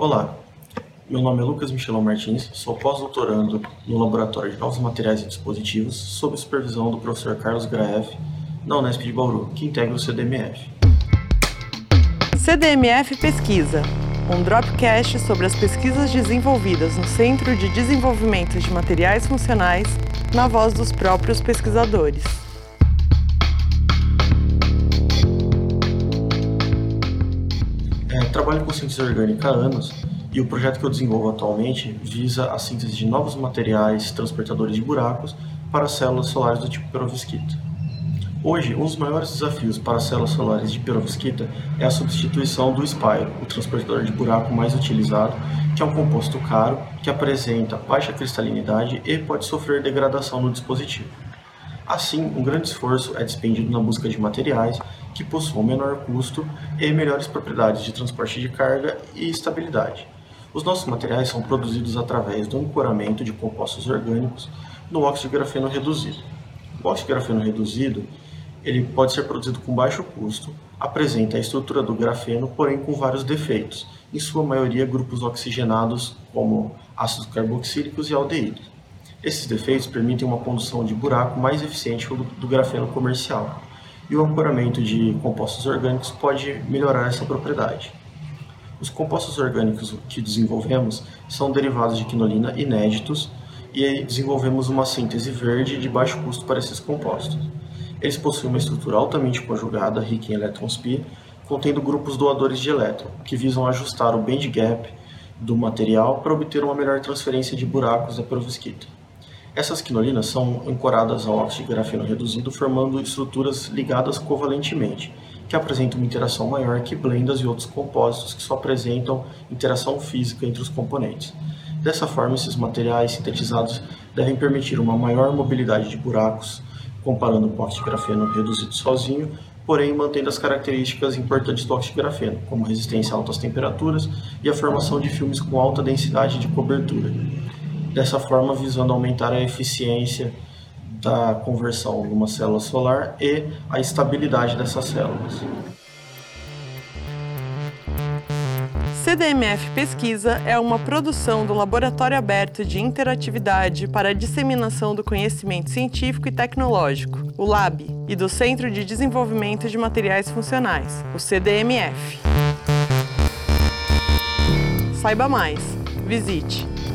Olá, meu nome é Lucas Michelão Martins, sou pós-doutorando no Laboratório de Novos Materiais e Dispositivos, sob supervisão do professor Carlos Graeff, na Unesp de Bauru, que integra o CDMF. CDMF Pesquisa, um dropcast sobre as pesquisas desenvolvidas no Centro de Desenvolvimento de Materiais Funcionais, na voz dos próprios pesquisadores. Trabalho com síntese orgânica há anos e o projeto que eu desenvolvo atualmente visa a síntese de novos materiais transportadores de buracos para células solares do tipo perovskita. Hoje, um dos maiores desafios para as células solares de perovskita é a substituição do espiro, o transportador de buraco mais utilizado, que é um composto caro que apresenta baixa cristalinidade e pode sofrer degradação no dispositivo. Assim, um grande esforço é despendido na busca de materiais que possuam menor custo e melhores propriedades de transporte de carga e estabilidade. Os nossos materiais são produzidos através do ancoramento de compostos orgânicos no óxido de grafeno reduzido. O óxido de grafeno reduzido ele pode ser produzido com baixo custo, apresenta a estrutura do grafeno, porém com vários defeitos, em sua maioria grupos oxigenados como ácidos carboxílicos e aldeídos. Esses defeitos permitem uma condução de buraco mais eficiente do grafeno comercial, e o ancoramento de compostos orgânicos pode melhorar essa propriedade. Os compostos orgânicos que desenvolvemos são derivados de quinolina inéditos e desenvolvemos uma síntese verde de baixo custo para esses compostos. Eles possuem uma estrutura altamente conjugada, rica em elétrons pi, contendo grupos doadores de elétron, que visam ajustar o band gap do material para obter uma melhor transferência de buracos da perovskita. Essas quinolinas são ancoradas ao óxido de grafeno reduzido, formando estruturas ligadas covalentemente, que apresentam uma interação maior que blendas e outros compósitos que só apresentam interação física entre os componentes. Dessa forma, esses materiais sintetizados devem permitir uma maior mobilidade de buracos, comparando com o óxido de grafeno reduzido sozinho, porém mantendo as características importantes do óxido de grafeno, como resistência a altas temperaturas e a formação de filmes com alta densidade de cobertura. Dessa forma, visando aumentar a eficiência da conversão de uma célula solar e a estabilidade dessas células. CDMF Pesquisa é uma produção do Laboratório Aberto de Interatividade para a Disseminação do Conhecimento Científico e Tecnológico, o LAB, e do Centro de Desenvolvimento de Materiais Funcionais, o CDMF. Saiba mais. Visite